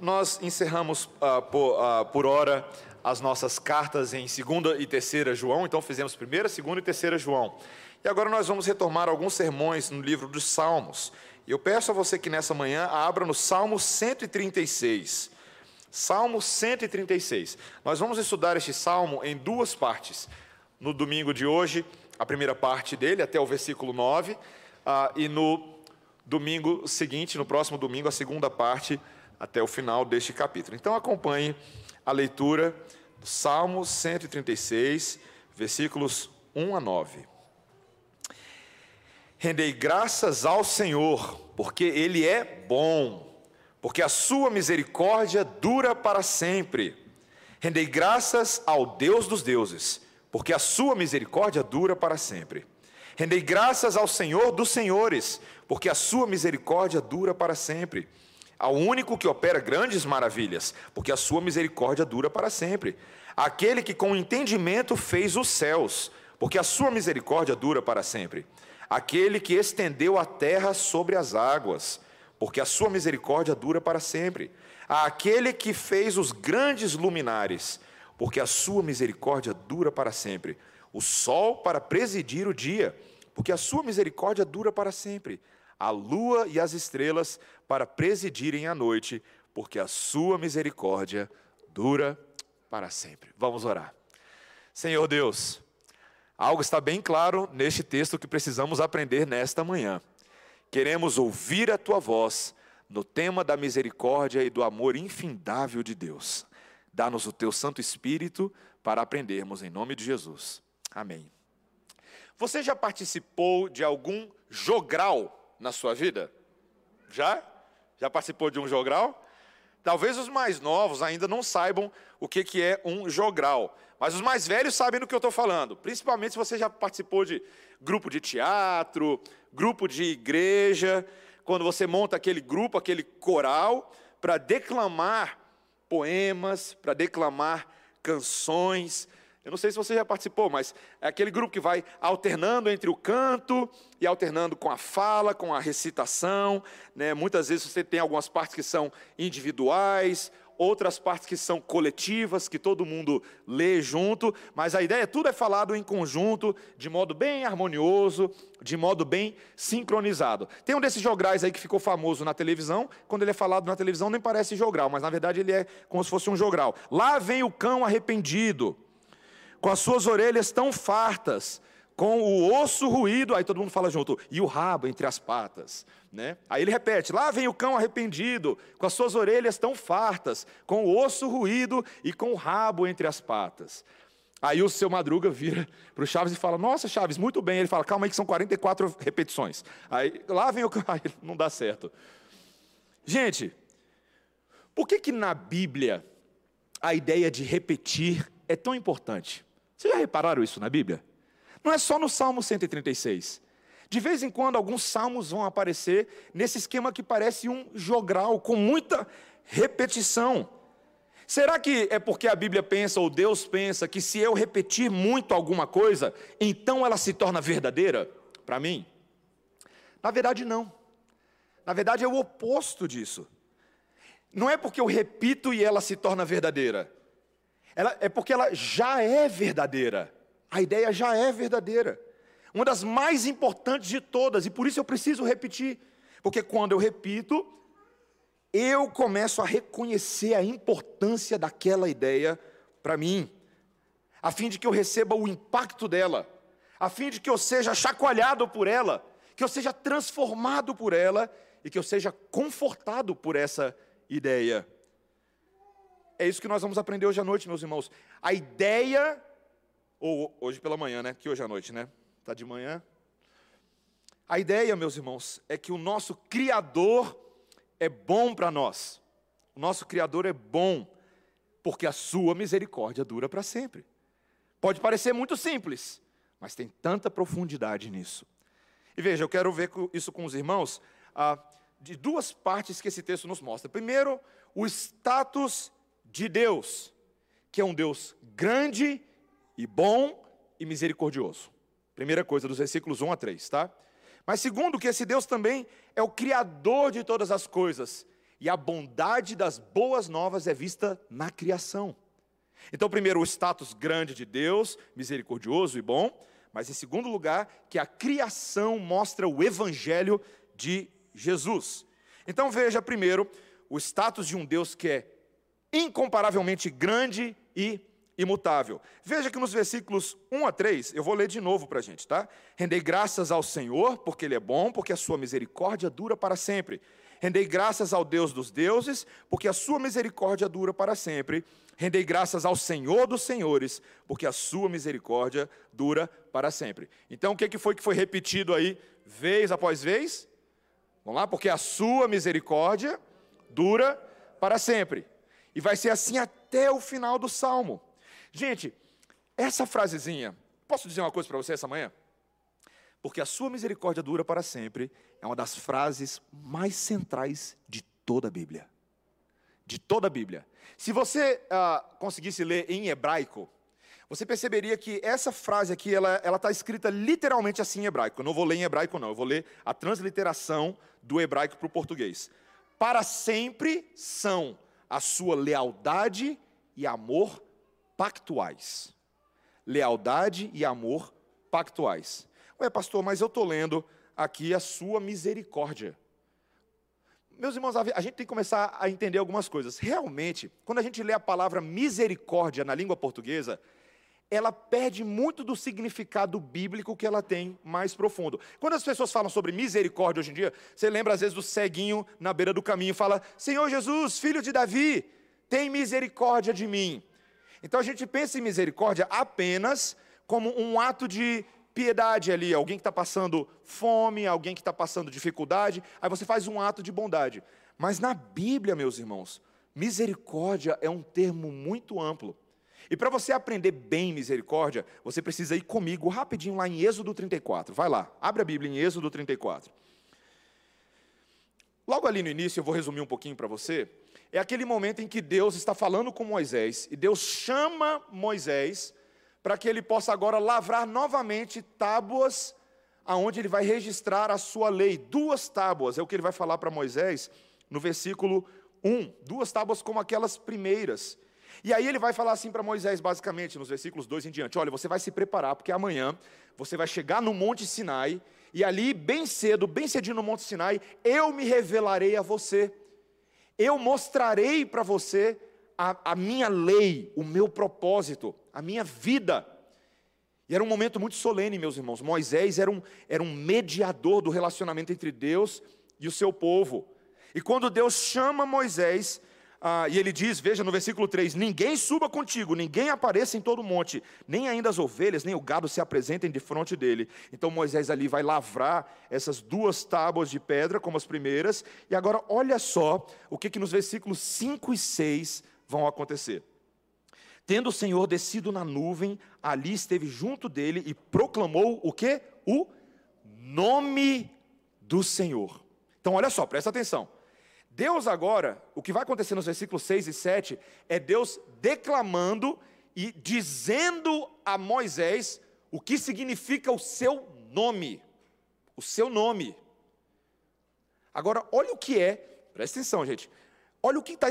Nós encerramos ah, por, ah, por hora as nossas cartas em 2 e 3 João, então fizemos 1, 2 e 3 João. E agora nós vamos retomar alguns sermões no livro dos Salmos. E eu peço a você que nessa manhã abra no Salmo 136. Salmo 136. Nós vamos estudar este salmo em duas partes. No domingo de hoje, a primeira parte dele, até o versículo 9, ah, e no domingo seguinte, no próximo domingo, a segunda parte até o final deste capítulo. Então acompanhe a leitura do Salmo 136, versículos 1 a 9. Rendei graças ao Senhor, porque Ele é bom, porque a sua misericórdia dura para sempre. Rendei graças ao Deus dos deuses, porque a sua misericórdia dura para sempre. Rendei graças ao Senhor dos senhores, porque a sua misericórdia dura para sempre ao único que opera grandes maravilhas, porque a sua misericórdia dura para sempre. Aquele que com entendimento fez os céus, porque a sua misericórdia dura para sempre. Aquele que estendeu a terra sobre as águas, porque a sua misericórdia dura para sempre. Aquele que fez os grandes luminares, porque a sua misericórdia dura para sempre. O sol para presidir o dia, porque a sua misericórdia dura para sempre a lua e as estrelas para presidirem a noite, porque a sua misericórdia dura para sempre. Vamos orar. Senhor Deus, algo está bem claro neste texto que precisamos aprender nesta manhã. Queremos ouvir a tua voz no tema da misericórdia e do amor infindável de Deus. Dá-nos o teu Santo Espírito para aprendermos em nome de Jesus. Amém. Você já participou de algum jogral na sua vida? Já? Já participou de um jogral? Talvez os mais novos ainda não saibam o que, que é um jogral, mas os mais velhos sabem do que eu estou falando, principalmente se você já participou de grupo de teatro, grupo de igreja, quando você monta aquele grupo, aquele coral, para declamar poemas, para declamar canções, eu não sei se você já participou, mas é aquele grupo que vai alternando entre o canto e alternando com a fala, com a recitação. Né? Muitas vezes você tem algumas partes que são individuais, outras partes que são coletivas, que todo mundo lê junto, mas a ideia tudo é falado em conjunto, de modo bem harmonioso, de modo bem sincronizado. Tem um desses jograis aí que ficou famoso na televisão, quando ele é falado na televisão nem parece jogral, mas na verdade ele é como se fosse um jogral. Lá vem o cão arrependido com as suas orelhas tão fartas, com o osso ruído, aí todo mundo fala junto, e o rabo entre as patas. Né? Aí ele repete: lá vem o cão arrependido, com as suas orelhas tão fartas, com o osso ruído e com o rabo entre as patas. Aí o seu Madruga vira para o Chaves e fala: Nossa, Chaves, muito bem. Ele fala: Calma aí, que são 44 repetições. Aí lá vem o cão, aí não dá certo. Gente, por que, que na Bíblia a ideia de repetir é tão importante? Vocês já repararam isso na Bíblia? Não é só no Salmo 136. De vez em quando, alguns salmos vão aparecer nesse esquema que parece um jogral, com muita repetição. Será que é porque a Bíblia pensa, ou Deus pensa, que se eu repetir muito alguma coisa, então ela se torna verdadeira para mim? Na verdade, não. Na verdade, é o oposto disso. Não é porque eu repito e ela se torna verdadeira. Ela, é porque ela já é verdadeira. A ideia já é verdadeira. Uma das mais importantes de todas, e por isso eu preciso repetir. Porque quando eu repito, eu começo a reconhecer a importância daquela ideia para mim, a fim de que eu receba o impacto dela, a fim de que eu seja chacoalhado por ela, que eu seja transformado por ela e que eu seja confortado por essa ideia. É isso que nós vamos aprender hoje à noite, meus irmãos. A ideia, ou hoje pela manhã, né? Que hoje à noite, né? Está de manhã. A ideia, meus irmãos, é que o nosso Criador é bom para nós. O nosso Criador é bom, porque a sua misericórdia dura para sempre. Pode parecer muito simples, mas tem tanta profundidade nisso. E veja, eu quero ver isso com os irmãos, ah, de duas partes que esse texto nos mostra. Primeiro, o status de Deus, que é um Deus grande e bom e misericordioso. Primeira coisa, dos versículos 1 a 3, tá? Mas segundo, que esse Deus também é o Criador de todas as coisas. E a bondade das boas novas é vista na criação. Então, primeiro, o status grande de Deus, misericordioso e bom, mas em segundo lugar, que a criação mostra o evangelho de Jesus. Então, veja primeiro o status de um Deus que é incomparavelmente grande e imutável. Veja que nos versículos 1 a 3, eu vou ler de novo para a gente, tá? Rendei graças ao Senhor, porque Ele é bom, porque a sua misericórdia dura para sempre. Rendei graças ao Deus dos deuses, porque a sua misericórdia dura para sempre. Rendei graças ao Senhor dos senhores, porque a sua misericórdia dura para sempre. Então, o que foi que foi repetido aí, vez após vez? Vamos lá? Porque a sua misericórdia dura para sempre. E vai ser assim até o final do salmo. Gente, essa frasezinha, posso dizer uma coisa para você essa manhã? Porque a sua misericórdia dura para sempre, é uma das frases mais centrais de toda a Bíblia. De toda a Bíblia. Se você ah, conseguisse ler em hebraico, você perceberia que essa frase aqui, ela está escrita literalmente assim em hebraico. Eu não vou ler em hebraico, não. Eu vou ler a transliteração do hebraico para o português. Para sempre são a sua lealdade e amor pactuais. Lealdade e amor pactuais. Ué, pastor, mas eu estou lendo aqui a sua misericórdia. Meus irmãos, a gente tem que começar a entender algumas coisas. Realmente, quando a gente lê a palavra misericórdia na língua portuguesa, ela perde muito do significado bíblico que ela tem mais profundo. Quando as pessoas falam sobre misericórdia hoje em dia, você lembra às vezes do ceguinho na beira do caminho, fala: Senhor Jesus, filho de Davi, tem misericórdia de mim. Então a gente pensa em misericórdia apenas como um ato de piedade ali, alguém que está passando fome, alguém que está passando dificuldade, aí você faz um ato de bondade. Mas na Bíblia, meus irmãos, misericórdia é um termo muito amplo. E para você aprender bem misericórdia, você precisa ir comigo rapidinho lá em Êxodo 34. Vai lá, abre a Bíblia em Êxodo 34. Logo ali no início, eu vou resumir um pouquinho para você é aquele momento em que Deus está falando com Moisés e Deus chama Moisés para que ele possa agora lavrar novamente tábuas aonde ele vai registrar a sua lei. Duas tábuas é o que ele vai falar para Moisés no versículo 1. Duas tábuas como aquelas primeiras. E aí ele vai falar assim para Moisés, basicamente, nos versículos 2 em diante: Olha, você vai se preparar, porque amanhã você vai chegar no Monte Sinai, e ali, bem cedo, bem cedinho no Monte Sinai, eu me revelarei a você eu mostrarei para você a, a, minha lei, o meu propósito, a minha vida. E era um momento muito solene, meus irmãos. Moisés era um, era um mediador do relacionamento entre Deus e o seu povo. E quando Deus chama Moisés, ah, e ele diz, veja no versículo 3: Ninguém suba contigo, ninguém apareça em todo o monte, nem ainda as ovelhas, nem o gado se apresentem de frente dele. Então Moisés ali vai lavrar essas duas tábuas de pedra, como as primeiras, e agora olha só o que, que nos versículos 5 e 6 vão acontecer. Tendo o Senhor descido na nuvem, ali esteve junto dele e proclamou o que? O nome do Senhor. Então olha só, presta atenção. Deus agora, o que vai acontecer nos versículos 6 e 7, é Deus declamando e dizendo a Moisés o que significa o seu nome. O seu nome. Agora, olha o que é, presta atenção, gente. Olha o que está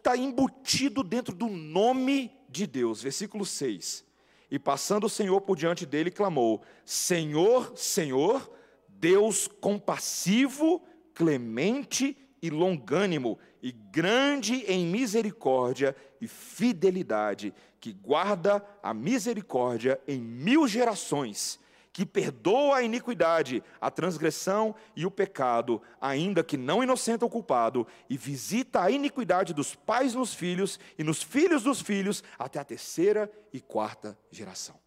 tá embutido dentro do nome de Deus. Versículo 6. E passando o Senhor por diante dele, clamou: Senhor, Senhor, Deus compassivo, clemente e longânimo, e grande em misericórdia e fidelidade, que guarda a misericórdia em mil gerações, que perdoa a iniquidade, a transgressão e o pecado, ainda que não inocenta o culpado, e visita a iniquidade dos pais nos filhos e nos filhos dos filhos, até a terceira e quarta geração.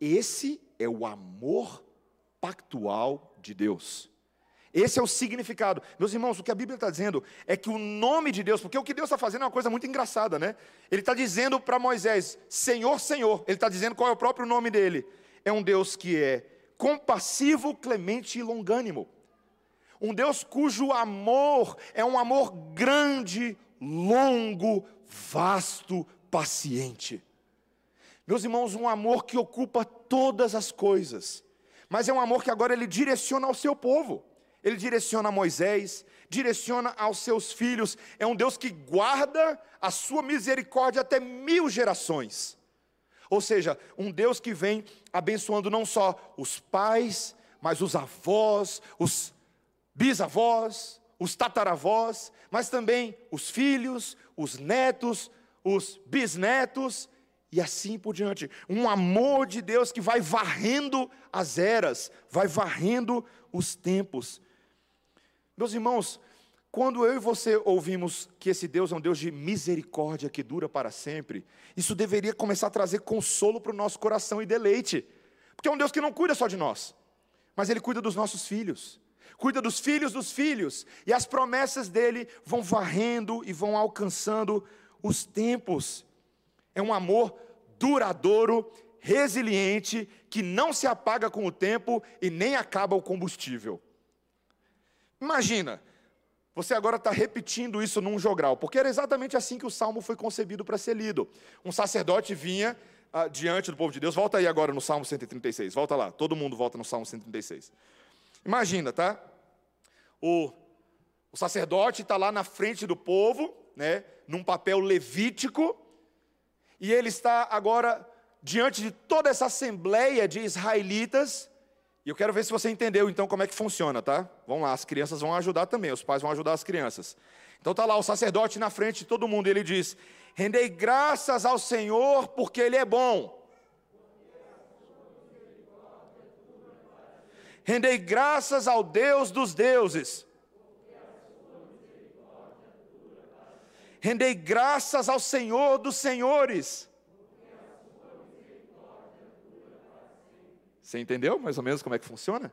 Esse é o amor pactual de Deus. Esse é o significado. Meus irmãos, o que a Bíblia está dizendo é que o nome de Deus, porque o que Deus está fazendo é uma coisa muito engraçada, né? Ele está dizendo para Moisés, Senhor, Senhor. Ele está dizendo qual é o próprio nome dele. É um Deus que é compassivo, clemente e longânimo. Um Deus cujo amor é um amor grande, longo, vasto, paciente. Meus irmãos, um amor que ocupa todas as coisas, mas é um amor que agora ele direciona ao seu povo. Ele direciona Moisés, direciona aos seus filhos, é um Deus que guarda a sua misericórdia até mil gerações. Ou seja, um Deus que vem abençoando não só os pais, mas os avós, os bisavós, os tataravós, mas também os filhos, os netos, os bisnetos e assim por diante. Um amor de Deus que vai varrendo as eras, vai varrendo os tempos. Meus irmãos, quando eu e você ouvimos que esse Deus é um Deus de misericórdia que dura para sempre, isso deveria começar a trazer consolo para o nosso coração e deleite, porque é um Deus que não cuida só de nós, mas Ele cuida dos nossos filhos, cuida dos filhos dos filhos, e as promessas dele vão varrendo e vão alcançando os tempos. É um amor duradouro, resiliente, que não se apaga com o tempo e nem acaba o combustível. Imagina, você agora está repetindo isso num jogral, porque era exatamente assim que o salmo foi concebido para ser lido. Um sacerdote vinha ah, diante do povo de Deus, volta aí agora no salmo 136, volta lá, todo mundo volta no salmo 136. Imagina, tá? O, o sacerdote está lá na frente do povo, né, num papel levítico, e ele está agora diante de toda essa assembleia de israelitas, e eu quero ver se você entendeu então como é que funciona, tá? Vamos lá, as crianças vão ajudar também, os pais vão ajudar as crianças. Então tá lá o sacerdote na frente de todo mundo, ele diz: Rendei graças ao Senhor, porque Ele é bom. Rendei graças ao Deus dos deuses. Rendei graças ao Senhor dos senhores. Você entendeu mais ou menos como é que funciona?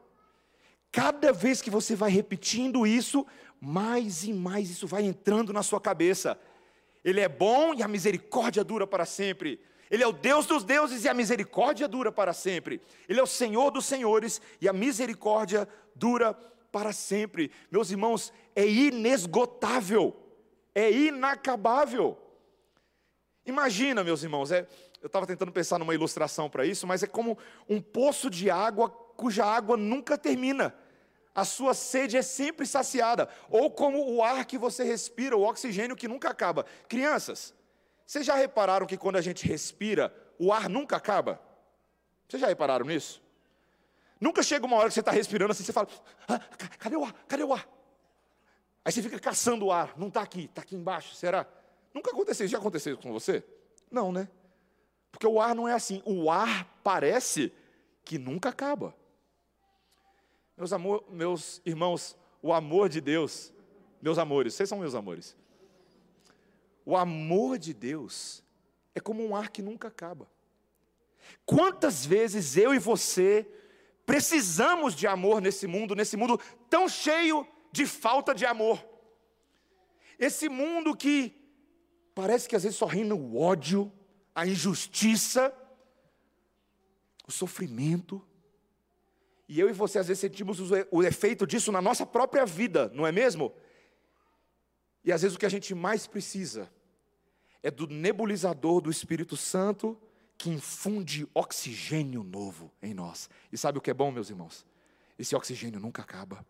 Cada vez que você vai repetindo isso, mais e mais isso vai entrando na sua cabeça. Ele é bom e a misericórdia dura para sempre. Ele é o Deus dos deuses e a misericórdia dura para sempre. Ele é o Senhor dos senhores e a misericórdia dura para sempre. Meus irmãos, é inesgotável, é inacabável. Imagina, meus irmãos, é, eu estava tentando pensar numa ilustração para isso, mas é como um poço de água cuja água nunca termina. A sua sede é sempre saciada, ou como o ar que você respira, o oxigênio que nunca acaba. Crianças, vocês já repararam que quando a gente respira, o ar nunca acaba? Vocês já repararam nisso? Nunca chega uma hora que você está respirando assim, você fala: ah, cadê o ar? Cadê o ar? Aí você fica caçando o ar, não está aqui, está aqui embaixo, será? Nunca aconteceu, já aconteceu com você? Não, né? Porque o ar não é assim. O ar parece que nunca acaba. Meus, amor, meus irmãos, o amor de Deus, meus amores, vocês são meus amores. O amor de Deus é como um ar que nunca acaba. Quantas vezes eu e você precisamos de amor nesse mundo, nesse mundo tão cheio de falta de amor? Esse mundo que parece que às vezes só reina o ódio, a injustiça, o sofrimento. E eu e você às vezes sentimos o efeito disso na nossa própria vida, não é mesmo? E às vezes o que a gente mais precisa é do nebulizador do Espírito Santo que infunde oxigênio novo em nós. E sabe o que é bom, meus irmãos? Esse oxigênio nunca acaba.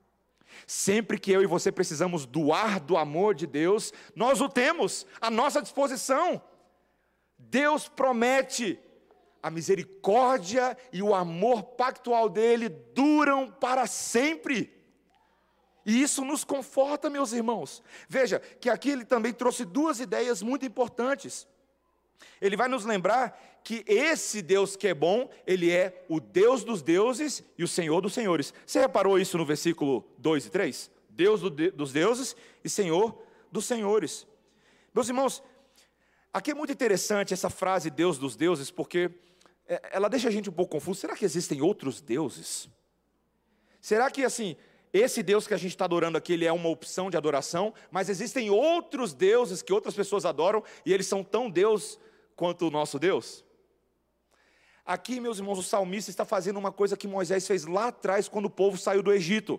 Sempre que eu e você precisamos do ar do amor de Deus, nós o temos à nossa disposição. Deus promete, a misericórdia e o amor pactual dele duram para sempre. E isso nos conforta, meus irmãos. Veja que aqui ele também trouxe duas ideias muito importantes. Ele vai nos lembrar que esse Deus que é bom, ele é o Deus dos deuses e o Senhor dos senhores. Você reparou isso no versículo 2 e 3? Deus dos deuses e Senhor dos senhores. Meus irmãos, Aqui é muito interessante essa frase Deus dos deuses, porque é, ela deixa a gente um pouco confuso. Será que existem outros deuses? Será que assim, esse Deus que a gente está adorando aqui, ele é uma opção de adoração, mas existem outros deuses que outras pessoas adoram e eles são tão Deus quanto o nosso Deus? Aqui, meus irmãos, o salmista está fazendo uma coisa que Moisés fez lá atrás quando o povo saiu do Egito.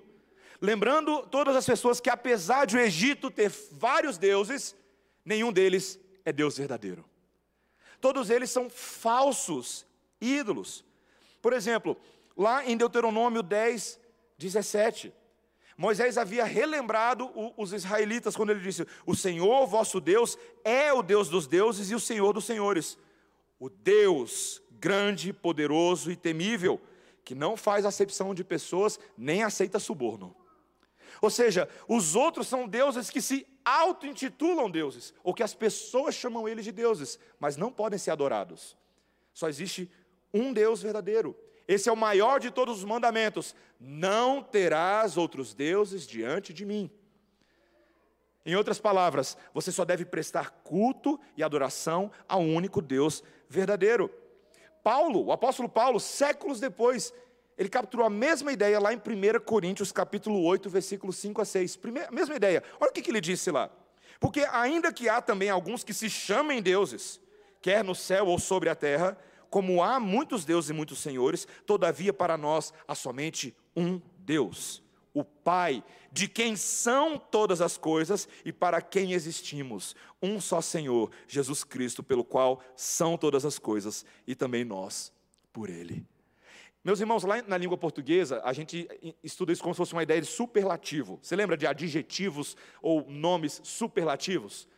Lembrando todas as pessoas que apesar de o Egito ter vários deuses, nenhum deles é Deus verdadeiro. Todos eles são falsos ídolos. Por exemplo, lá em Deuteronômio 10, 17, Moisés havia relembrado os israelitas quando ele disse: O Senhor vosso Deus é o Deus dos deuses e o Senhor dos senhores. O Deus grande, poderoso e temível, que não faz acepção de pessoas nem aceita suborno. Ou seja, os outros são deuses que se auto-intitulam deuses, ou que as pessoas chamam eles de deuses, mas não podem ser adorados. Só existe um Deus verdadeiro. Esse é o maior de todos os mandamentos: não terás outros deuses diante de mim. Em outras palavras, você só deve prestar culto e adoração ao único Deus verdadeiro. Paulo, o apóstolo Paulo, séculos depois, ele capturou a mesma ideia lá em 1 Coríntios capítulo 8, versículos 5 a 6. Primeira, mesma ideia. Olha o que, que ele disse lá. Porque ainda que há também alguns que se chamem deuses, quer no céu ou sobre a terra, como há muitos deuses e muitos senhores, todavia para nós há somente um Deus, o Pai, de quem são todas as coisas e para quem existimos, um só Senhor, Jesus Cristo, pelo qual são todas as coisas e também nós por Ele. Meus irmãos, lá na língua portuguesa, a gente estuda isso como se fosse uma ideia de superlativo. Você lembra de adjetivos ou nomes superlativos?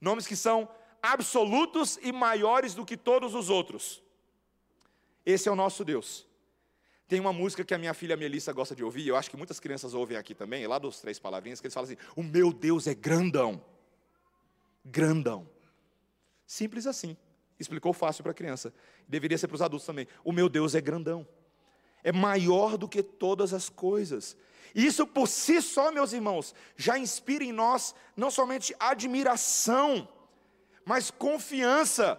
Nomes que são absolutos e maiores do que todos os outros. Esse é o nosso Deus. Tem uma música que a minha filha Melissa gosta de ouvir, eu acho que muitas crianças ouvem aqui também, lá dos três palavrinhas, que eles falam assim: O meu Deus é grandão. Grandão. Simples assim. Explicou fácil para a criança. Deveria ser para os adultos também. O meu Deus é grandão é maior do que todas as coisas. Isso por si só, meus irmãos, já inspira em nós não somente admiração, mas confiança.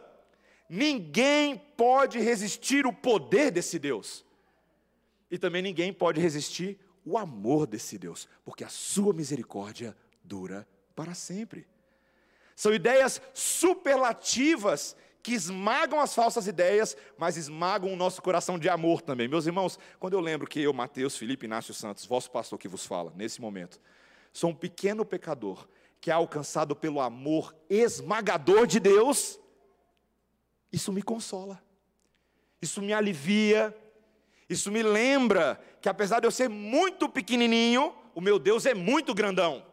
Ninguém pode resistir o poder desse Deus. E também ninguém pode resistir o amor desse Deus, porque a sua misericórdia dura para sempre. São ideias superlativas que esmagam as falsas ideias, mas esmagam o nosso coração de amor também. Meus irmãos, quando eu lembro que eu, Mateus, Felipe Inácio Santos, vosso pastor que vos fala, nesse momento, sou um pequeno pecador que é alcançado pelo amor esmagador de Deus, isso me consola, isso me alivia, isso me lembra que apesar de eu ser muito pequenininho, o meu Deus é muito grandão.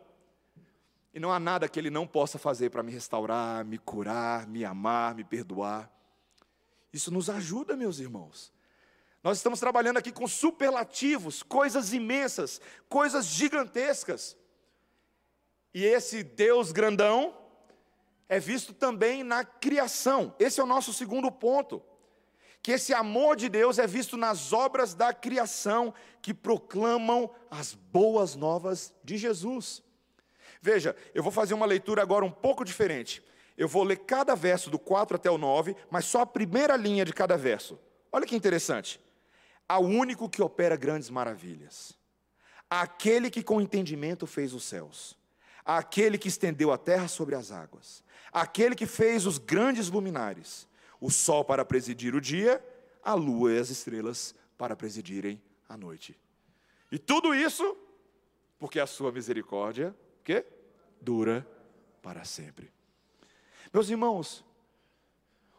E não há nada que Ele não possa fazer para me restaurar, me curar, me amar, me perdoar. Isso nos ajuda, meus irmãos. Nós estamos trabalhando aqui com superlativos, coisas imensas, coisas gigantescas. E esse Deus grandão é visto também na criação. Esse é o nosso segundo ponto. Que esse amor de Deus é visto nas obras da criação que proclamam as boas novas de Jesus. Veja, eu vou fazer uma leitura agora um pouco diferente. Eu vou ler cada verso do 4 até o 9, mas só a primeira linha de cada verso. Olha que interessante. Ao único que opera grandes maravilhas, aquele que com entendimento fez os céus, aquele que estendeu a terra sobre as águas, aquele que fez os grandes luminares, o sol para presidir o dia, a lua e as estrelas para presidirem a noite. E tudo isso porque a sua misericórdia, quê? Dura para sempre. Meus irmãos,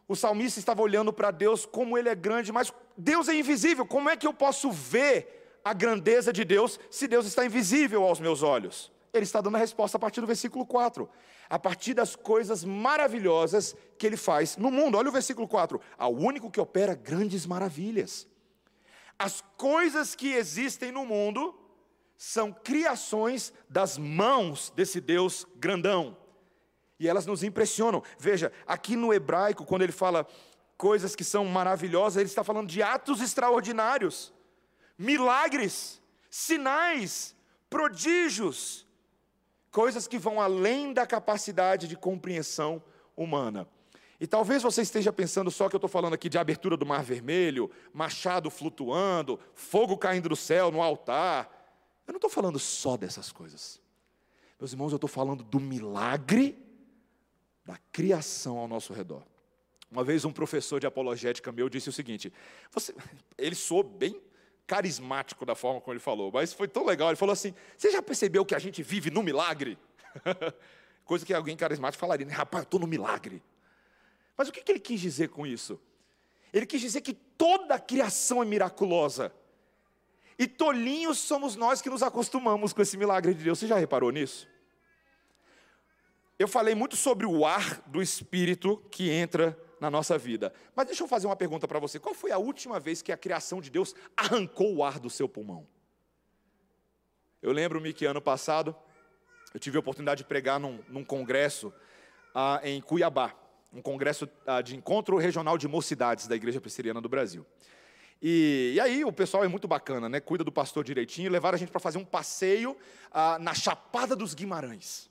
o salmista estava olhando para Deus como ele é grande, mas Deus é invisível. Como é que eu posso ver a grandeza de Deus se Deus está invisível aos meus olhos? Ele está dando a resposta a partir do versículo 4. A partir das coisas maravilhosas que ele faz no mundo. Olha o versículo 4. Ao único que opera grandes maravilhas. As coisas que existem no mundo são criações das mãos desse Deus grandão. E elas nos impressionam. Veja, aqui no hebraico, quando ele fala coisas que são maravilhosas, ele está falando de atos extraordinários, milagres, sinais, prodígios, coisas que vão além da capacidade de compreensão humana. E talvez você esteja pensando só que eu estou falando aqui de abertura do Mar Vermelho, machado flutuando, fogo caindo do céu no altar, eu não estou falando só dessas coisas. Meus irmãos, eu estou falando do milagre da criação ao nosso redor. Uma vez um professor de apologética meu disse o seguinte: você, ele soou bem carismático da forma como ele falou, mas foi tão legal. Ele falou assim: Você já percebeu que a gente vive no milagre? Coisa que alguém carismático falaria, né? rapaz, eu estou no milagre. Mas o que ele quis dizer com isso? Ele quis dizer que toda a criação é miraculosa. E tolinhos somos nós que nos acostumamos com esse milagre de Deus. Você já reparou nisso? Eu falei muito sobre o ar do Espírito que entra na nossa vida. Mas deixa eu fazer uma pergunta para você: qual foi a última vez que a criação de Deus arrancou o ar do seu pulmão? Eu lembro-me que ano passado eu tive a oportunidade de pregar num, num congresso ah, em Cuiabá, um congresso ah, de encontro regional de mocidades da Igreja Presbiteriana do Brasil. E, e, aí o pessoal é muito bacana, né? Cuida do pastor direitinho, levaram a gente para fazer um passeio ah, na Chapada dos Guimarães.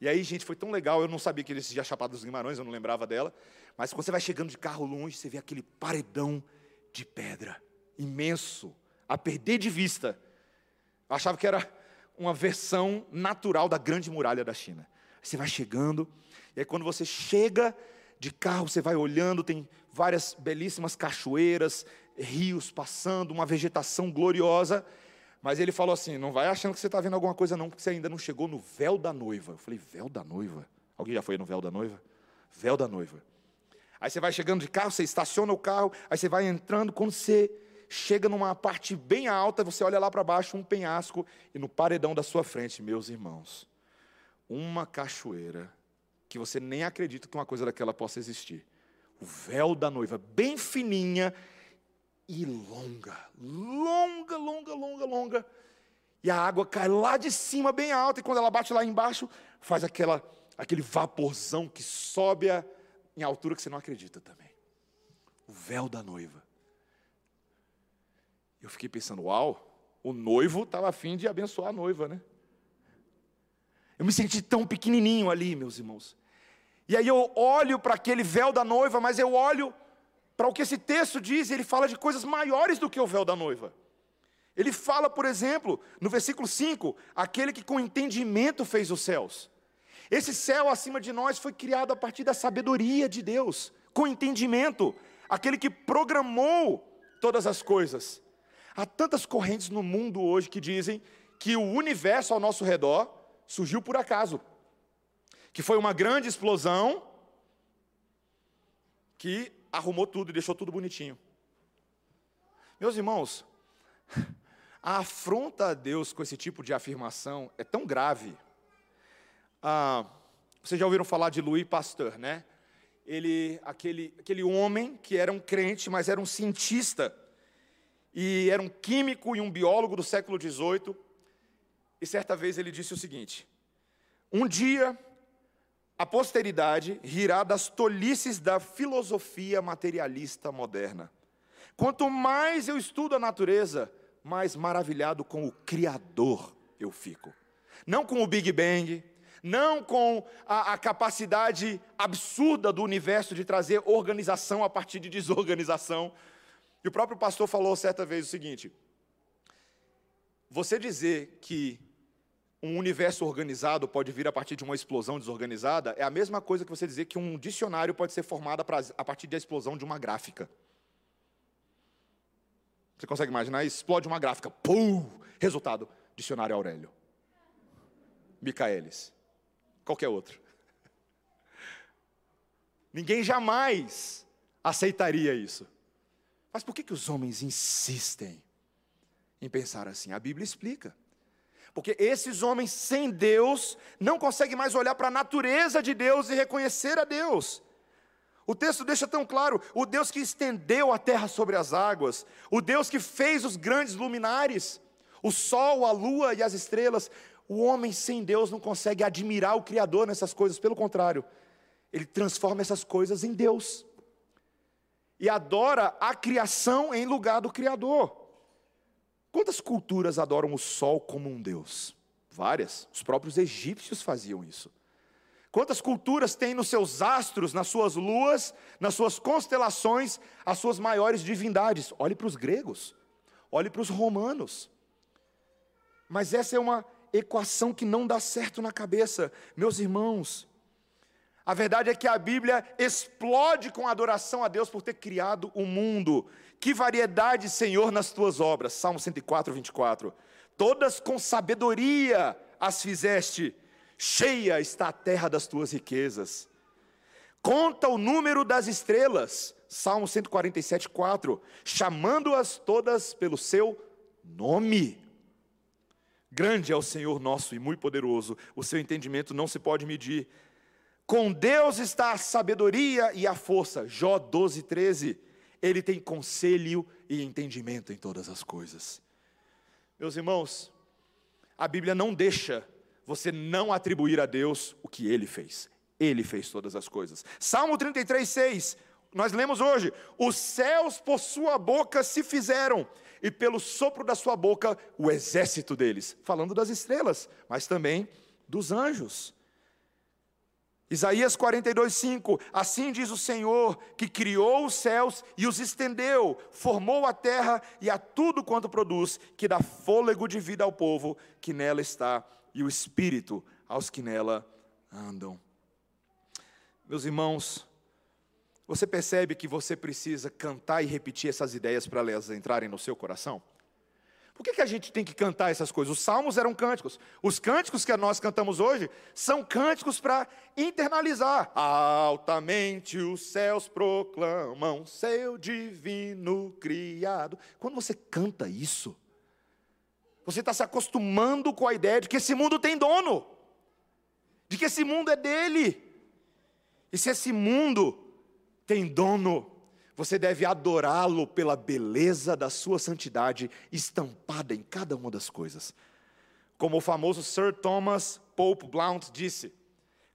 E aí, gente, foi tão legal, eu não sabia que existia a Chapada dos Guimarães, eu não lembrava dela. Mas quando você vai chegando de carro longe, você vê aquele paredão de pedra, imenso, a perder de vista. Eu achava que era uma versão natural da grande muralha da China. Você vai chegando, e aí quando você chega de carro, você vai olhando, tem várias belíssimas cachoeiras, rios passando, uma vegetação gloriosa. Mas ele falou assim: não vai achando que você está vendo alguma coisa, não, porque você ainda não chegou no véu da noiva. Eu falei: véu da noiva? Alguém já foi no véu da noiva? Véu da noiva. Aí você vai chegando de carro, você estaciona o carro, aí você vai entrando, quando você chega numa parte bem alta, você olha lá para baixo, um penhasco, e no paredão da sua frente, meus irmãos, uma cachoeira que você nem acredita que uma coisa daquela possa existir. O véu da noiva, bem fininha e longa, longa, longa, longa, longa. E a água cai lá de cima, bem alta, e quando ela bate lá embaixo, faz aquela, aquele vaporzão que sobe a, em altura que você não acredita também. O véu da noiva. Eu fiquei pensando, uau, o noivo estava afim de abençoar a noiva, né? Eu me senti tão pequenininho ali, meus irmãos. E aí eu olho para aquele véu da noiva, mas eu olho para o que esse texto diz, ele fala de coisas maiores do que o véu da noiva. Ele fala, por exemplo, no versículo 5, aquele que com entendimento fez os céus. Esse céu acima de nós foi criado a partir da sabedoria de Deus, com entendimento, aquele que programou todas as coisas. Há tantas correntes no mundo hoje que dizem que o universo ao nosso redor surgiu por acaso, que foi uma grande explosão que arrumou tudo e deixou tudo bonitinho. Meus irmãos, a afronta a Deus com esse tipo de afirmação é tão grave. Ah, vocês já ouviram falar de Louis Pasteur, né? Ele, aquele, aquele homem que era um crente, mas era um cientista e era um químico e um biólogo do século XVIII. E certa vez ele disse o seguinte: Um dia a posteridade rirá das tolices da filosofia materialista moderna. Quanto mais eu estudo a natureza, mais maravilhado com o Criador eu fico. Não com o Big Bang, não com a, a, capacidade absurda do universo de trazer organização a partir de desorganização, e o próprio pastor falou certa vez o seguinte: você dizer que um universo organizado pode vir a partir de uma explosão desorganizada é a mesma coisa que você dizer que um dicionário pode ser formado a partir da explosão de uma gráfica. Você consegue imaginar? Explode uma gráfica, pum! Resultado: dicionário Aurélio. Micaelis. Qualquer outro. Ninguém jamais aceitaria isso. Mas por que, que os homens insistem em pensar assim? A Bíblia explica. Porque esses homens sem Deus não conseguem mais olhar para a natureza de Deus e reconhecer a Deus. O texto deixa tão claro: o Deus que estendeu a terra sobre as águas, o Deus que fez os grandes luminares, o sol, a lua e as estrelas. O homem sem Deus não consegue admirar o Criador nessas coisas, pelo contrário, ele transforma essas coisas em Deus e adora a criação em lugar do Criador. Quantas culturas adoram o sol como um Deus? Várias. Os próprios egípcios faziam isso. Quantas culturas têm nos seus astros, nas suas luas, nas suas constelações, as suas maiores divindades? Olhe para os gregos, olhe para os romanos. Mas essa é uma equação que não dá certo na cabeça. Meus irmãos, a verdade é que a Bíblia explode com adoração a Deus por ter criado o mundo. Que variedade, Senhor, nas tuas obras. Salmo 104, 24. Todas com sabedoria as fizeste, cheia está a terra das tuas riquezas. Conta o número das estrelas. Salmo 147, 4. Chamando-as todas pelo seu nome. Grande é o Senhor nosso e muito poderoso, o seu entendimento não se pode medir. Com Deus está a sabedoria e a força. Jó 12, 13. Ele tem conselho e entendimento em todas as coisas. Meus irmãos, a Bíblia não deixa você não atribuir a Deus o que ele fez. Ele fez todas as coisas. Salmo 33, 6. Nós lemos hoje: Os céus por sua boca se fizeram, e pelo sopro da sua boca o exército deles. Falando das estrelas, mas também dos anjos. Isaías 42, 5: Assim diz o Senhor, que criou os céus e os estendeu, formou a terra e a tudo quanto produz, que dá fôlego de vida ao povo que nela está, e o espírito aos que nela andam. Meus irmãos, você percebe que você precisa cantar e repetir essas ideias para elas entrarem no seu coração? Por que, que a gente tem que cantar essas coisas? Os salmos eram cânticos. Os cânticos que nós cantamos hoje são cânticos para internalizar. Altamente os céus proclamam seu divino criado. Quando você canta isso, você está se acostumando com a ideia de que esse mundo tem dono, de que esse mundo é dele. E se esse mundo tem dono, você deve adorá-lo pela beleza da sua santidade estampada em cada uma das coisas. Como o famoso Sir Thomas Pope Blount disse: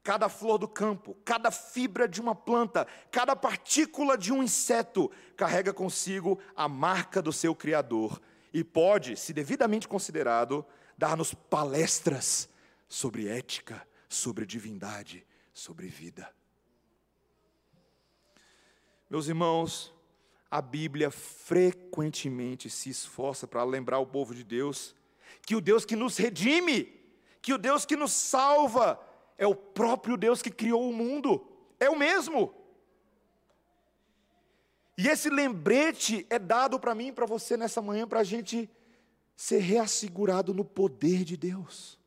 cada flor do campo, cada fibra de uma planta, cada partícula de um inseto carrega consigo a marca do seu Criador e pode, se devidamente considerado, dar-nos palestras sobre ética, sobre divindade, sobre vida. Meus irmãos, a Bíblia frequentemente se esforça para lembrar o povo de Deus que o Deus que nos redime, que o Deus que nos salva, é o próprio Deus que criou o mundo, é o mesmo. E esse lembrete é dado para mim e para você nessa manhã, para a gente ser reassegurado no poder de Deus.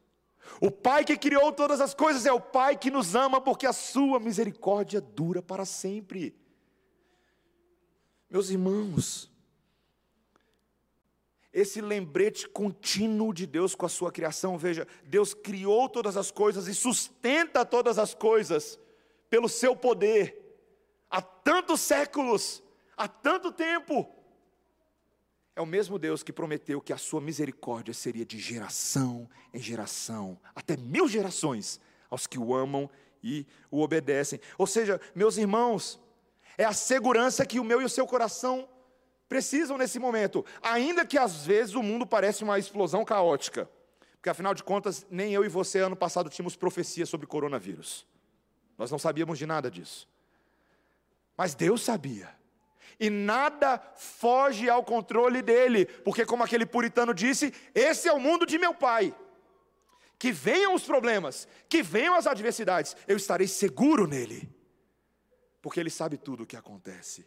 O Pai que criou todas as coisas é o Pai que nos ama, porque a Sua misericórdia dura para sempre. Meus irmãos, esse lembrete contínuo de Deus com a sua criação, veja, Deus criou todas as coisas e sustenta todas as coisas pelo seu poder, há tantos séculos, há tanto tempo. É o mesmo Deus que prometeu que a sua misericórdia seria de geração em geração, até mil gerações, aos que o amam e o obedecem. Ou seja, meus irmãos, é a segurança que o meu e o seu coração precisam nesse momento, ainda que às vezes o mundo pareça uma explosão caótica. Porque afinal de contas, nem eu e você ano passado tínhamos profecia sobre coronavírus. Nós não sabíamos de nada disso. Mas Deus sabia. E nada foge ao controle dele, porque como aquele puritano disse, esse é o mundo de meu pai. Que venham os problemas, que venham as adversidades, eu estarei seguro nele porque Ele sabe tudo o que acontece.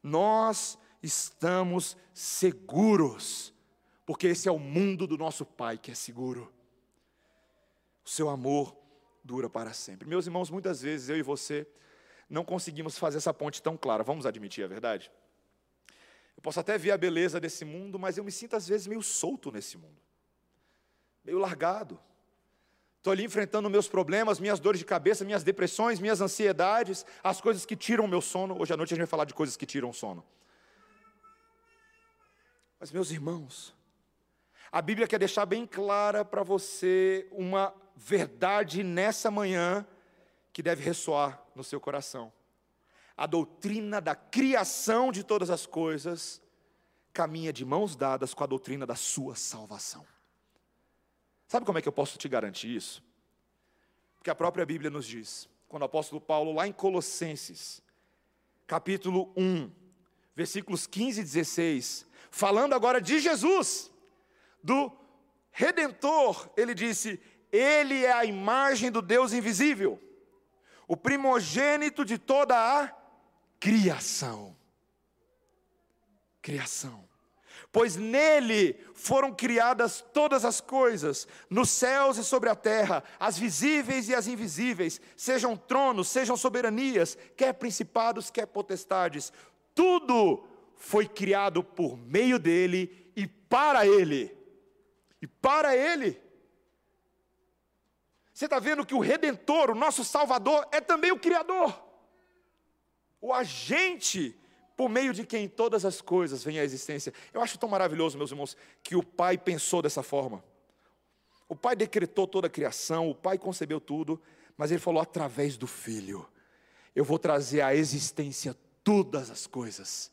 Nós estamos seguros, porque esse é o mundo do nosso Pai que é seguro. O seu amor dura para sempre. Meus irmãos, muitas vezes eu e você não conseguimos fazer essa ponte tão clara, vamos admitir a verdade? Eu posso até ver a beleza desse mundo, mas eu me sinto às vezes meio solto nesse mundo, meio largado. Estou ali enfrentando meus problemas, minhas dores de cabeça, minhas depressões, minhas ansiedades, as coisas que tiram o meu sono. Hoje à noite a gente vai falar de coisas que tiram o sono. Mas, meus irmãos, a Bíblia quer deixar bem clara para você uma verdade nessa manhã que deve ressoar no seu coração. A doutrina da criação de todas as coisas caminha de mãos dadas com a doutrina da sua salvação. Sabe como é que eu posso te garantir isso? Porque a própria Bíblia nos diz, quando o apóstolo Paulo, lá em Colossenses, capítulo 1, versículos 15 e 16, falando agora de Jesus, do Redentor, ele disse: Ele é a imagem do Deus invisível, o primogênito de toda a criação. Criação pois nele foram criadas todas as coisas, nos céus e sobre a terra, as visíveis e as invisíveis, sejam tronos, sejam soberanias, quer principados, quer potestades, tudo foi criado por meio dele e para Ele. E para Ele. Você está vendo que o Redentor, o nosso Salvador, é também o Criador, o agente por meio de quem todas as coisas vêm à existência. Eu acho tão maravilhoso, meus irmãos, que o Pai pensou dessa forma. O Pai decretou toda a criação, o Pai concebeu tudo, mas Ele falou através do Filho: Eu vou trazer à existência todas as coisas,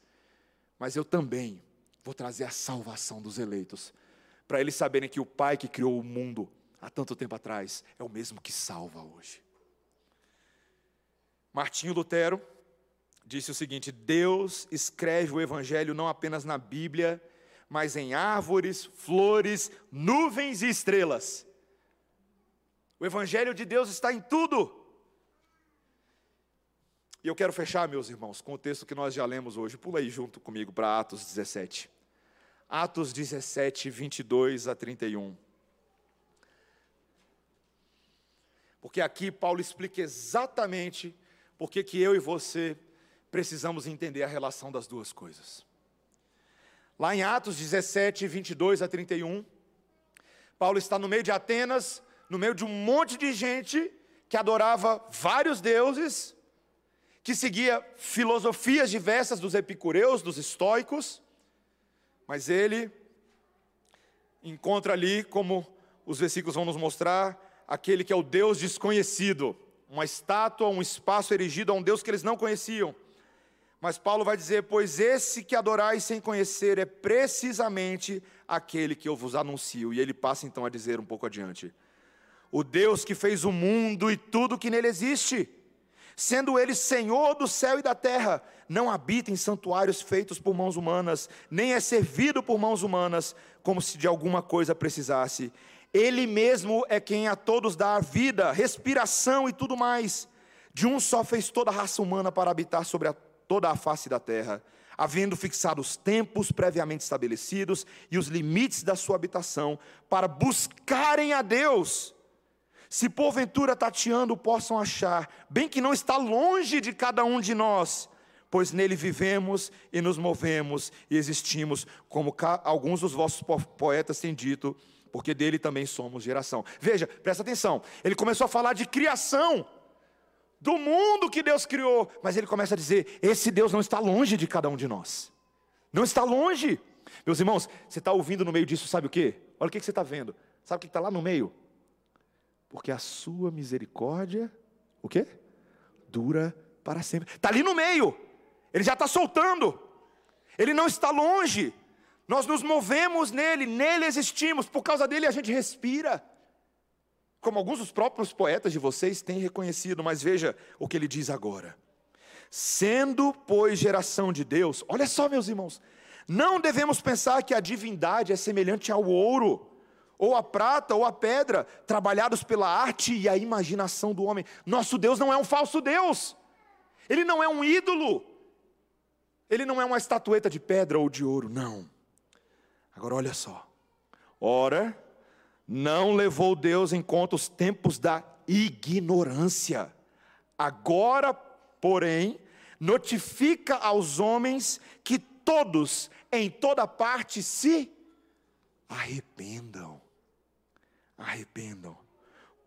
mas eu também vou trazer a salvação dos eleitos, para eles saberem que o Pai que criou o mundo há tanto tempo atrás é o mesmo que salva hoje. Martinho Lutero disse o seguinte: Deus escreve o Evangelho não apenas na Bíblia, mas em árvores, flores, nuvens e estrelas. O Evangelho de Deus está em tudo. E eu quero fechar, meus irmãos, com o texto que nós já lemos hoje. Pula aí junto comigo para Atos 17. Atos 17, 22 a 31. Porque aqui Paulo explica exatamente por que eu e você precisamos entender a relação das duas coisas. Lá em Atos 17, 22 a 31, Paulo está no meio de Atenas, no meio de um monte de gente que adorava vários deuses, que seguia filosofias diversas dos epicureus, dos estoicos, mas ele encontra ali, como os versículos vão nos mostrar, aquele que é o Deus desconhecido, uma estátua, um espaço erigido a um Deus que eles não conheciam. Mas Paulo vai dizer: Pois esse que adorais sem conhecer é precisamente aquele que eu vos anuncio. E ele passa então a dizer um pouco adiante: O Deus que fez o mundo e tudo que nele existe, sendo ele Senhor do céu e da terra, não habita em santuários feitos por mãos humanas, nem é servido por mãos humanas, como se de alguma coisa precisasse. Ele mesmo é quem a todos dá a vida, respiração e tudo mais. De um só fez toda a raça humana para habitar sobre a toda a face da terra, havendo fixado os tempos previamente estabelecidos e os limites da sua habitação, para buscarem a Deus. Se porventura tateando possam achar, bem que não está longe de cada um de nós, pois nele vivemos e nos movemos e existimos, como alguns dos vossos poetas têm dito, porque dele também somos geração. Veja, presta atenção, ele começou a falar de criação do mundo que Deus criou. Mas ele começa a dizer: esse Deus não está longe de cada um de nós. Não está longe. Meus irmãos, você está ouvindo no meio disso, sabe o que? Olha o que você está vendo. Sabe o que está lá no meio? Porque a sua misericórdia, o quê? Dura para sempre. Está ali no meio. Ele já está soltando. Ele não está longe. Nós nos movemos nele, nele existimos, por causa dele a gente respira como alguns dos próprios poetas de vocês têm reconhecido, mas veja o que ele diz agora. Sendo, pois, geração de Deus, olha só, meus irmãos, não devemos pensar que a divindade é semelhante ao ouro, ou a prata, ou a pedra, trabalhados pela arte e a imaginação do homem. Nosso Deus não é um falso Deus, ele não é um ídolo, ele não é uma estatueta de pedra ou de ouro, não. Agora olha só, ora, não levou Deus em conta os tempos da ignorância. Agora, porém, notifica aos homens que todos, em toda parte, se arrependam. Arrependam.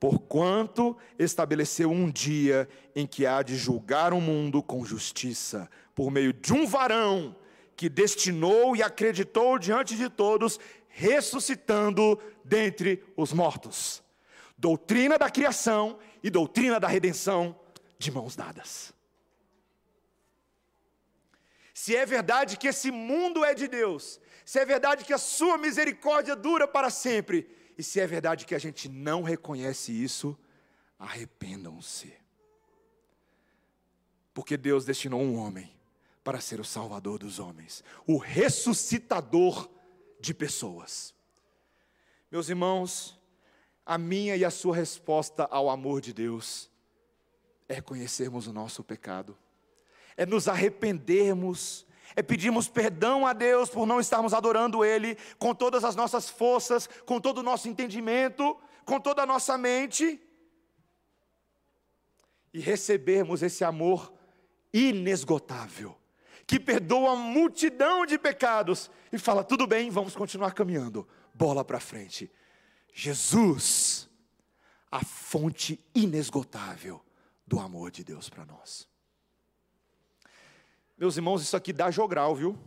Porquanto estabeleceu um dia em que há de julgar o mundo com justiça, por meio de um varão que destinou e acreditou diante de todos ressuscitando dentre os mortos. Doutrina da criação e doutrina da redenção de mãos dadas. Se é verdade que esse mundo é de Deus, se é verdade que a sua misericórdia dura para sempre, e se é verdade que a gente não reconhece isso, arrependam-se. Porque Deus destinou um homem para ser o salvador dos homens, o ressuscitador de pessoas. Meus irmãos, a minha e a sua resposta ao amor de Deus é conhecermos o nosso pecado, é nos arrependermos, é pedirmos perdão a Deus por não estarmos adorando Ele com todas as nossas forças, com todo o nosso entendimento, com toda a nossa mente, e recebermos esse amor inesgotável que perdoa multidão de pecados e fala: tudo bem, vamos continuar caminhando, bola para frente. Jesus, a fonte inesgotável do amor de Deus para nós. Meus irmãos, isso aqui dá jogral, viu?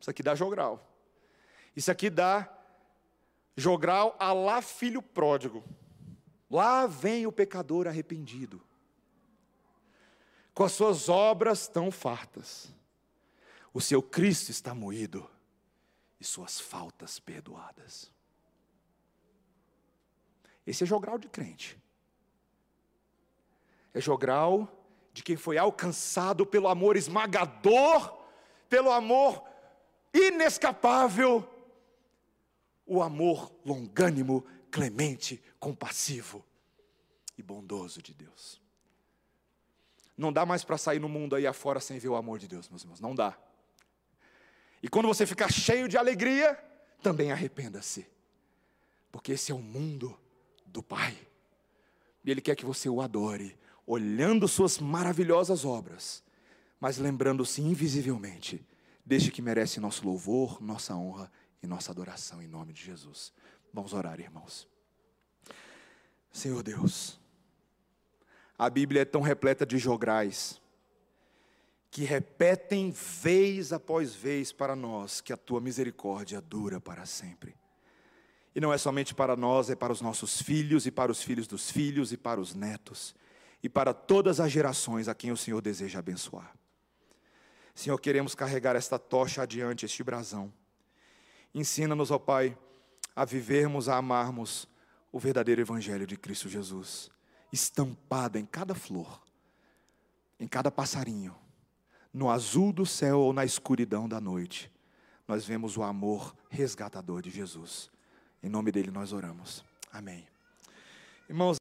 Isso aqui dá jogral. Isso aqui dá jogral a lá filho pródigo. Lá vem o pecador arrependido, com as suas obras tão fartas. O seu Cristo está moído e suas faltas perdoadas. Esse é jogral de crente. É jogral de quem foi alcançado pelo amor esmagador, pelo amor inescapável, o amor longânimo, clemente, compassivo e bondoso de Deus. Não dá mais para sair no mundo aí afora sem ver o amor de Deus, meus irmãos, não dá. E quando você ficar cheio de alegria, também arrependa-se, porque esse é o mundo do Pai, e Ele quer que você o adore, olhando suas maravilhosas obras, mas lembrando-se invisivelmente, desde que merece nosso louvor, nossa honra e nossa adoração em nome de Jesus. Vamos orar, irmãos. Senhor Deus, a Bíblia é tão repleta de jograis, que repetem vez após vez para nós que a tua misericórdia dura para sempre. E não é somente para nós, é para os nossos filhos e para os filhos dos filhos e para os netos e para todas as gerações a quem o Senhor deseja abençoar. Senhor, queremos carregar esta tocha adiante, este brasão. Ensina-nos, ó Pai, a vivermos, a amarmos o verdadeiro Evangelho de Cristo Jesus, estampado em cada flor, em cada passarinho, no azul do céu ou na escuridão da noite. Nós vemos o amor resgatador de Jesus. Em nome dele nós oramos. Amém. Irmãos,